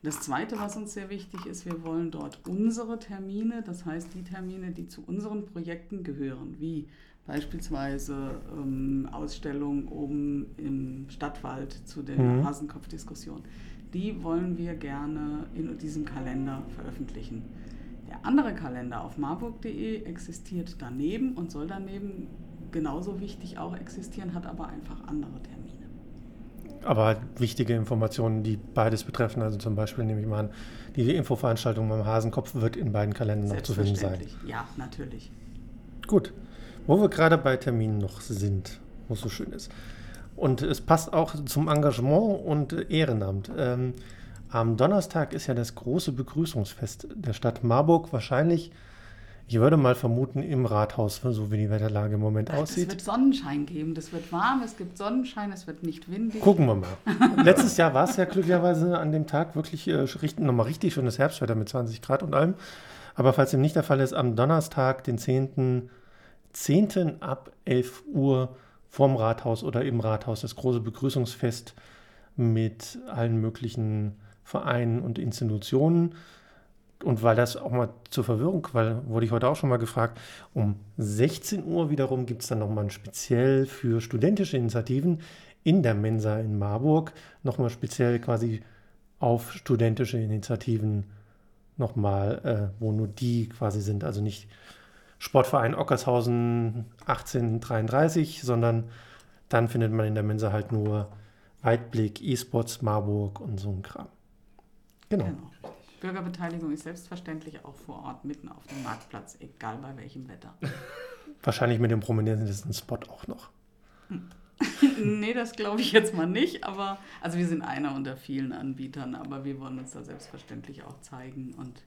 Das Zweite, was uns sehr wichtig ist, wir wollen dort unsere Termine, das heißt die Termine, die zu unseren Projekten gehören, wie beispielsweise ähm, Ausstellung oben im Stadtwald zu der mhm. Hasenkopf-Diskussion, die wollen wir gerne in diesem Kalender veröffentlichen. Der andere Kalender auf marburg.de existiert daneben und soll daneben genauso wichtig auch existieren, hat aber einfach andere Termine. Aber halt wichtige Informationen, die beides betreffen, also zum Beispiel nehme ich mal an, die Infoveranstaltung beim Hasenkopf wird in beiden Kalendern noch zu finden sein. Ja, natürlich. Gut, wo wir gerade bei Terminen noch sind, wo es so schön ist. Und es passt auch zum Engagement und Ehrenamt. Ähm, am Donnerstag ist ja das große Begrüßungsfest der Stadt Marburg. Wahrscheinlich, ich würde mal vermuten, im Rathaus, so wie die Wetterlage im Moment aussieht. Es wird Sonnenschein geben, das wird warm, es gibt Sonnenschein, es wird nicht windig. Gucken wir mal. [LAUGHS] Letztes Jahr war es ja glücklicherweise an dem Tag wirklich äh, nochmal richtig schönes Herbstwetter mit 20 Grad und allem. Aber falls dem nicht der Fall ist, am Donnerstag, den 10. 10. ab 11 Uhr vorm Rathaus oder im Rathaus das große Begrüßungsfest mit allen möglichen Vereinen und Institutionen. Und weil das auch mal zur Verwirrung, weil wurde ich heute auch schon mal gefragt, um 16 Uhr wiederum gibt es dann nochmal speziell für studentische Initiativen in der Mensa in Marburg, nochmal speziell quasi auf studentische Initiativen nochmal, äh, wo nur die quasi sind, also nicht Sportverein Ockershausen 1833, sondern dann findet man in der Mensa halt nur Weitblick, E-Sports, Marburg und so ein Kram. Genau. genau. Bürgerbeteiligung ist selbstverständlich auch vor Ort mitten auf dem Marktplatz, egal bei welchem Wetter. [LAUGHS] Wahrscheinlich mit dem prominentesten Spot auch noch. [LAUGHS] nee, das glaube ich jetzt mal nicht, aber also wir sind einer unter vielen Anbietern, aber wir wollen uns da selbstverständlich auch zeigen und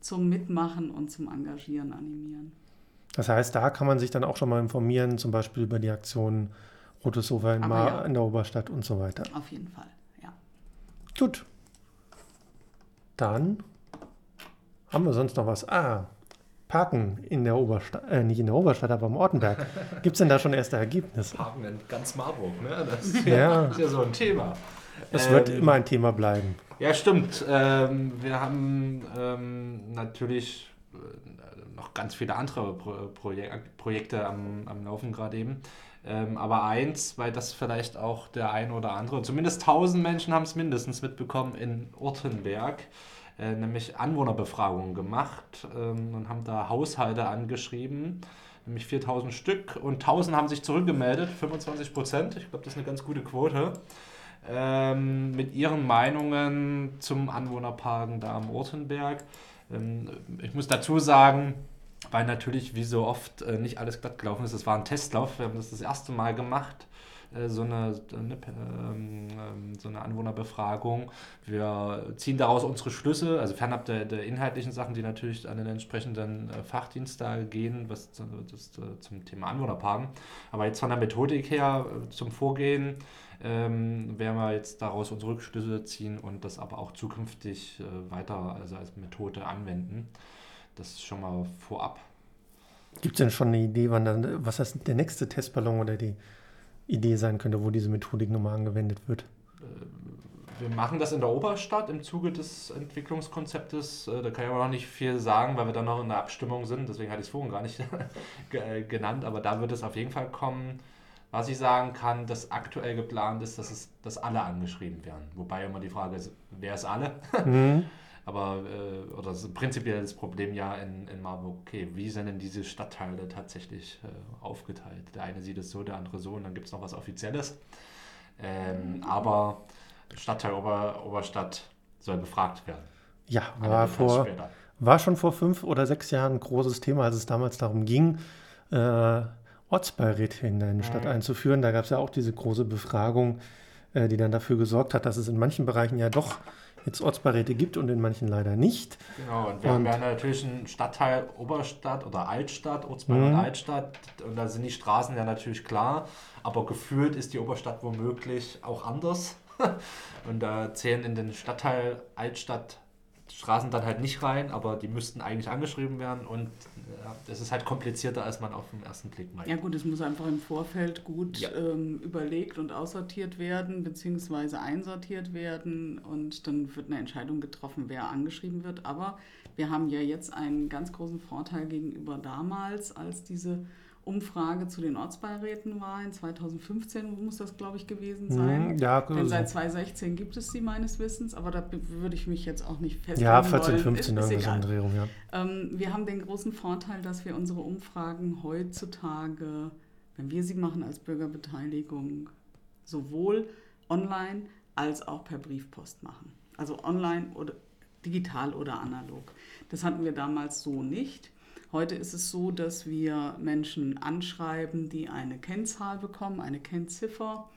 zum Mitmachen und zum Engagieren animieren. Das heißt, da kann man sich dann auch schon mal informieren, zum Beispiel über die Aktion Rotes Sofa in, ja. in der Oberstadt und so weiter. Auf jeden Fall, ja. Gut. Dann haben wir sonst noch was. Ah, Parken in der Oberstadt, äh, nicht in der Oberstadt, aber am Ortenberg. [LAUGHS] Gibt es denn da schon erste Ergebnisse? Parken in ganz Marburg, ne? Das ist ja, ja. Ist ja so ein Thema. Es ähm, wird immer ein Thema bleiben. Ja, stimmt. Ähm, wir haben ähm, natürlich äh, noch ganz viele andere Pro Projek Projekte am, am Laufen gerade eben. Ähm, aber eins, weil das vielleicht auch der ein oder andere, zumindest 1000 Menschen haben es mindestens mitbekommen in Urtenberg, äh, nämlich Anwohnerbefragungen gemacht ähm, und haben da Haushalte angeschrieben, nämlich 4000 Stück und 1000 haben sich zurückgemeldet, 25 Prozent. Ich glaube, das ist eine ganz gute Quote. Ähm, mit ihren Meinungen zum Anwohnerparken da am Urtenberg. Ähm, ich muss dazu sagen, weil natürlich wie so oft äh, nicht alles glatt gelaufen ist. Es war ein Testlauf. Wir haben das das erste Mal gemacht, äh, so, eine, eine ähm, ähm, so eine Anwohnerbefragung. Wir ziehen daraus unsere Schlüsse, also fernab der, der inhaltlichen Sachen, die natürlich an den entsprechenden äh, Fachdienst da gehen, was das, zum Thema Anwohnerparken. Aber jetzt von der Methodik her zum Vorgehen ähm, werden wir jetzt daraus unsere Rückschlüsse ziehen und das aber auch zukünftig weiter also als Methode anwenden. Das ist schon mal vorab. Gibt es denn schon eine Idee, wann dann, was das der nächste Testballon oder die Idee sein könnte, wo diese Methodik nochmal angewendet wird? Äh, wir machen das in der Oberstadt im Zuge des Entwicklungskonzeptes. Äh, da kann ich aber noch nicht viel sagen, weil wir dann noch in der Abstimmung sind. Deswegen hatte ich es vorhin gar nicht [LAUGHS] äh, genannt. Aber da wird es auf jeden Fall kommen. Was ich sagen kann, dass aktuell geplant ist, dass, es, dass alle angeschrieben werden. Wobei immer die Frage ist, wer ist alle? Mhm. [LAUGHS] Aber, äh, oder das prinzipiell das Problem ja in, in Marburg, okay, wie sind denn diese Stadtteile tatsächlich äh, aufgeteilt? Der eine sieht es so, der andere so und dann gibt es noch was Offizielles. Ähm, aber Stadtteil Ober, Oberstadt soll befragt werden. Ja, war, vor, war schon vor fünf oder sechs Jahren ein großes Thema, als es damals darum ging, äh, Ortsbeiräte in eine Stadt mhm. einzuführen. Da gab es ja auch diese große Befragung, äh, die dann dafür gesorgt hat, dass es in manchen Bereichen ja doch jetzt Ortsbeiräte gibt und in manchen leider nicht. Genau, und wir und, haben ja natürlich einen Stadtteil Oberstadt oder Altstadt, Ortsbeirat mhm. Altstadt, und da sind die Straßen ja natürlich klar, aber gefühlt ist die Oberstadt womöglich auch anders. [LAUGHS] und da zählen in den Stadtteil Altstadt Straßen dann halt nicht rein, aber die müssten eigentlich angeschrieben werden und das ist halt komplizierter, als man auf den ersten Blick meint. Ja gut, es muss einfach im Vorfeld gut ja. ähm, überlegt und aussortiert werden, beziehungsweise einsortiert werden und dann wird eine Entscheidung getroffen, wer angeschrieben wird. Aber wir haben ja jetzt einen ganz großen Vorteil gegenüber damals, als diese Umfrage zu den Ortsbeirätenwahlen. 2015 muss das, glaube ich, gewesen sein. Hm, ja, Denn also- seit 2016 gibt es sie meines Wissens, aber da würde ich mich jetzt auch nicht festlegen ja, 14, wollen. 15 ist, ist eine Drehung, ja. Ähm, wir haben den großen Vorteil, dass wir unsere Umfragen heutzutage, wenn wir sie machen als Bürgerbeteiligung, sowohl online als auch per Briefpost machen. Also online oder digital oder analog. Das hatten wir damals so nicht. Heute ist es so, dass wir Menschen anschreiben, die eine Kennzahl bekommen, eine Kennziffer,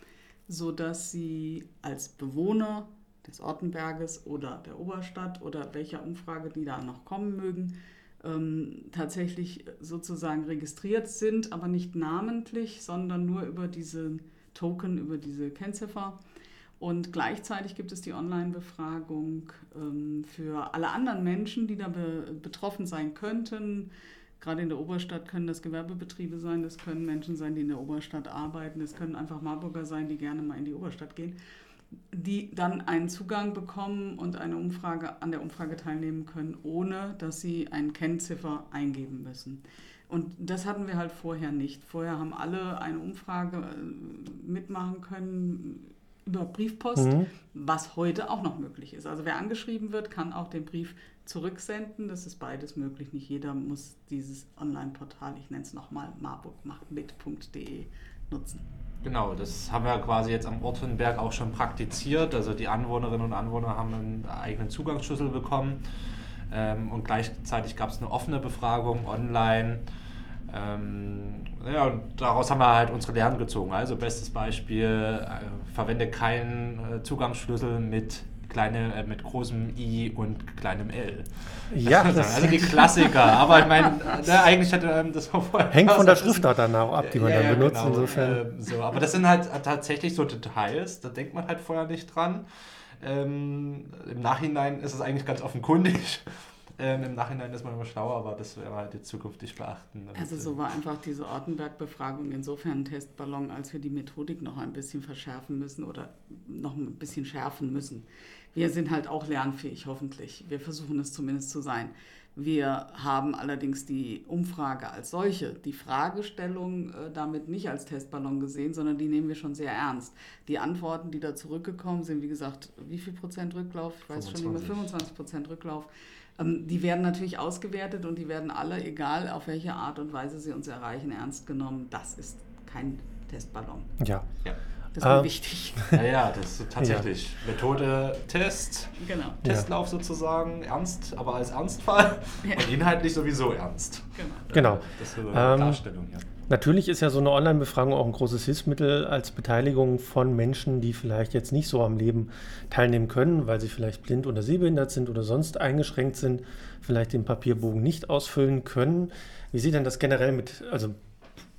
sodass sie als Bewohner des Ortenberges oder der Oberstadt oder welcher Umfrage die da noch kommen mögen, ähm, tatsächlich sozusagen registriert sind, aber nicht namentlich, sondern nur über diesen Token, über diese Kennziffer. Und gleichzeitig gibt es die Online-Befragung ähm, für alle anderen Menschen, die da be betroffen sein könnten. Gerade in der Oberstadt können das Gewerbebetriebe sein, das können Menschen sein, die in der Oberstadt arbeiten, das können einfach Marburger sein, die gerne mal in die Oberstadt gehen, die dann einen Zugang bekommen und eine Umfrage, an der Umfrage teilnehmen können, ohne dass sie eine Kennziffer eingeben müssen. Und das hatten wir halt vorher nicht. Vorher haben alle eine Umfrage äh, mitmachen können über Briefpost, Mhm. was heute auch noch möglich ist. Also wer angeschrieben wird, kann auch den Brief zurücksenden. Das ist beides möglich. Nicht jeder muss dieses Online-Portal, ich nenne es nochmal marburgmachtmit.de, nutzen. Genau, das haben wir quasi jetzt am Ortenberg auch schon praktiziert. Also die Anwohnerinnen und Anwohner haben einen eigenen Zugangsschlüssel bekommen. Ähm, und gleichzeitig gab es eine offene Befragung online. Ähm, ja, und daraus haben wir halt unsere Lernen gezogen. Also bestes Beispiel, äh, verwende keinen äh, Zugangsschlüssel mit, kleine, äh, mit großem I und kleinem L. Ja, [LAUGHS] das also die [LAUGHS] Klassiker. Aber ich meine, ne, eigentlich hätte ähm, das auch vorher hängt von der [LAUGHS] das Schriftart dann auch ab, die man ja, dann ja, benutzt. genau. Insofern. Ähm, so, aber das sind halt tatsächlich so Details, da denkt man halt vorher nicht dran. Ähm, Im Nachhinein ist es eigentlich ganz offenkundig. Ähm, Im Nachhinein ist man immer schlauer, aber das wäre halt jetzt zukünftig beachten. Also so war einfach diese Ortenberg-Befragung insofern ein Testballon, als wir die Methodik noch ein bisschen verschärfen müssen oder noch ein bisschen schärfen müssen. Wir sind halt auch lernfähig, hoffentlich. Wir versuchen es zumindest zu sein. Wir haben allerdings die Umfrage als solche, die Fragestellung äh, damit nicht als Testballon gesehen, sondern die nehmen wir schon sehr ernst. Die Antworten, die da zurückgekommen sind, wie gesagt, wie viel Prozent Rücklauf? Ich weiß schon nicht mehr, 25. 25 Prozent Rücklauf. Ähm, die werden natürlich ausgewertet und die werden alle, egal auf welche Art und Weise sie uns erreichen, ernst genommen. Das ist kein Testballon. ja. ja. Das ist Ähm, wichtig. ja, ja, das ist tatsächlich Methode Test, Genau, Testlauf sozusagen, ernst, aber als Ernstfall Ja. und inhaltlich sowieso ernst. genau. Genau. Das ist so eine Ähm, Darstellung hier. Natürlich ist ja so eine Online-Befragung auch ein großes Hilfsmittel als Beteiligung von Menschen, die vielleicht jetzt nicht so am Leben teilnehmen können, weil sie vielleicht blind oder sehbehindert sind oder sonst eingeschränkt sind, vielleicht den Papierbogen nicht ausfüllen können. Wie sieht denn das generell mit, also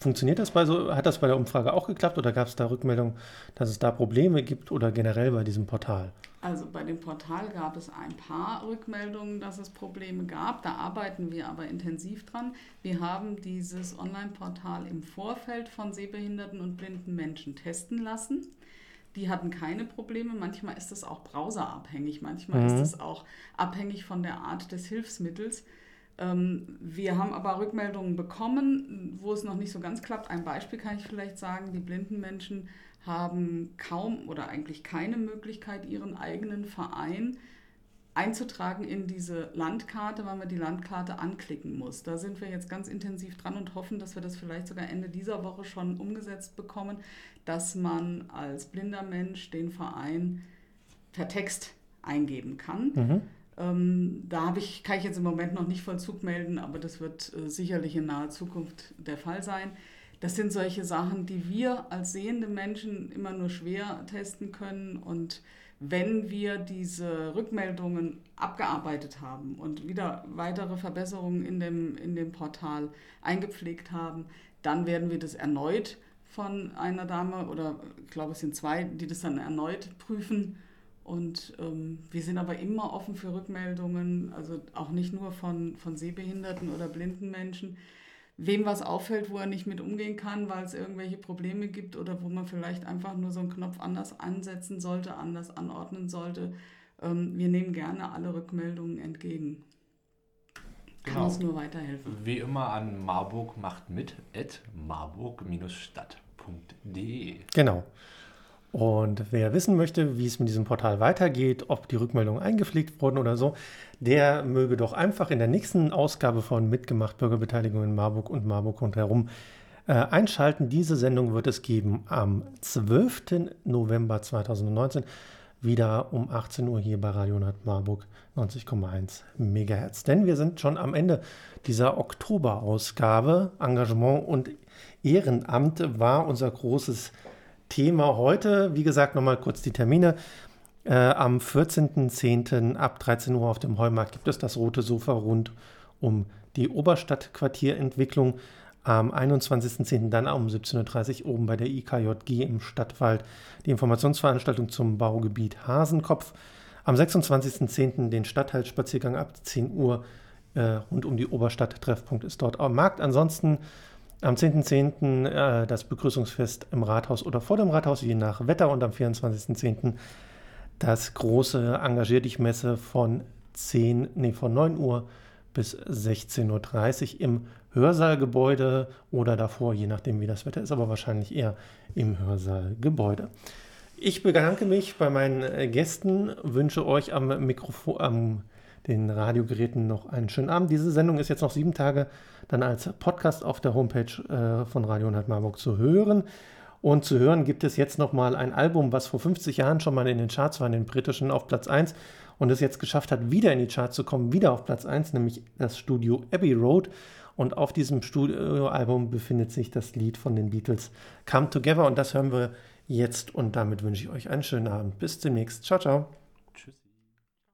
funktioniert das bei so, hat das bei der Umfrage auch geklappt oder gab es da Rückmeldungen, dass es da Probleme gibt oder generell bei diesem Portal? Also bei dem Portal gab es ein paar Rückmeldungen, dass es Probleme gab. Da arbeiten wir aber intensiv dran. Wir haben dieses Online-Portal im Vorfeld von sehbehinderten und blinden Menschen testen lassen. Die hatten keine Probleme. Manchmal ist es auch browserabhängig. Manchmal Mhm. ist es auch abhängig von der Art des Hilfsmittels. Ähm, wir haben aber Rückmeldungen bekommen, wo es noch nicht so ganz klappt. Ein Beispiel kann ich vielleicht sagen. Die blinden Menschen haben kaum oder eigentlich keine Möglichkeit, ihren eigenen Verein einzutragen in diese Landkarte, weil man die Landkarte anklicken muss. Da sind wir jetzt ganz intensiv dran und hoffen, dass wir das vielleicht sogar Ende dieser Woche schon umgesetzt bekommen, dass man als blinder Mensch den Verein per Text eingeben kann. Mhm. Ähm, da habe ich, kann ich jetzt im Moment noch nicht Vollzug melden, aber das wird äh, sicherlich in naher Zukunft der Fall sein. Das sind solche Sachen, die wir als sehende Menschen immer nur schwer testen können. Und wenn wir diese Rückmeldungen abgearbeitet haben und wieder weitere Verbesserungen in dem, in dem Portal eingepflegt haben, dann werden wir das erneut von einer Dame oder ich glaube es sind zwei, die das dann erneut prüfen. Und ähm, wir sind aber immer offen für Rückmeldungen, also auch nicht nur von, von sehbehinderten oder blinden Menschen. Wem was auffällt, wo er nicht mit umgehen kann, weil es irgendwelche Probleme gibt oder wo man vielleicht einfach nur so einen Knopf anders ansetzen sollte, anders anordnen sollte. Ähm, wir nehmen gerne alle Rückmeldungen entgegen. Kann Genau. uns nur weiterhelfen. Wie immer an Marburg macht mit at marburg-stadt.de. Genau. Und wer wissen möchte, wie es mit diesem Portal weitergeht, ob die Rückmeldungen eingepflegt wurden oder so, der möge doch einfach in der nächsten Ausgabe von Mitgemacht Bürgerbeteiligung in Marburg und Marburg rundherum äh, einschalten. Diese Sendung wird es geben am 12. November 2019, wieder um 18 Uhr hier bei Radio Nord Marburg 90,1 Megahertz. Denn wir sind schon am Ende dieser Oktoberausgabe. Engagement und Ehrenamt war unser großes Thema heute. Wie gesagt, nochmal kurz die Termine. Äh, am 14.10. ab 13 Uhr auf dem Heumarkt gibt es das rote Sofa rund um die Oberstadtquartierentwicklung. Am 21.10. dann um 17.30 Uhr oben bei der IKJG im Stadtwald die Informationsveranstaltung zum Baugebiet Hasenkopf. Am 26.10. den Stadtteilspaziergang ab 10 Uhr äh, rund um die Oberstadt. Treffpunkt ist dort am Markt. Ansonsten am 10.10. Äh, das Begrüßungsfest im Rathaus oder vor dem Rathaus, je nach Wetter. Und am 24.10. das große Engagier dich Messe von 10, nee, von 9 Uhr bis 16.30 Uhr im Hörsaalgebäude oder davor, je nachdem wie das Wetter ist, aber wahrscheinlich eher im Hörsaalgebäude. Ich bedanke mich bei meinen äh, Gästen, wünsche euch am Mikrofon, am den Radiogeräten noch einen schönen Abend. Diese Sendung ist jetzt noch sieben Tage dann als Podcast auf der Homepage äh, von Radio Nord Marburg zu hören. Und zu hören gibt es jetzt nochmal ein Album, was vor 50 Jahren schon mal in den Charts war, in den britischen auf Platz 1 und es jetzt geschafft hat, wieder in die Charts zu kommen, wieder auf Platz 1, nämlich das Studio Abbey Road. Und auf diesem Studioalbum befindet sich das Lied von den Beatles Come Together und das hören wir jetzt und damit wünsche ich euch einen schönen Abend. Bis demnächst. Ciao, ciao.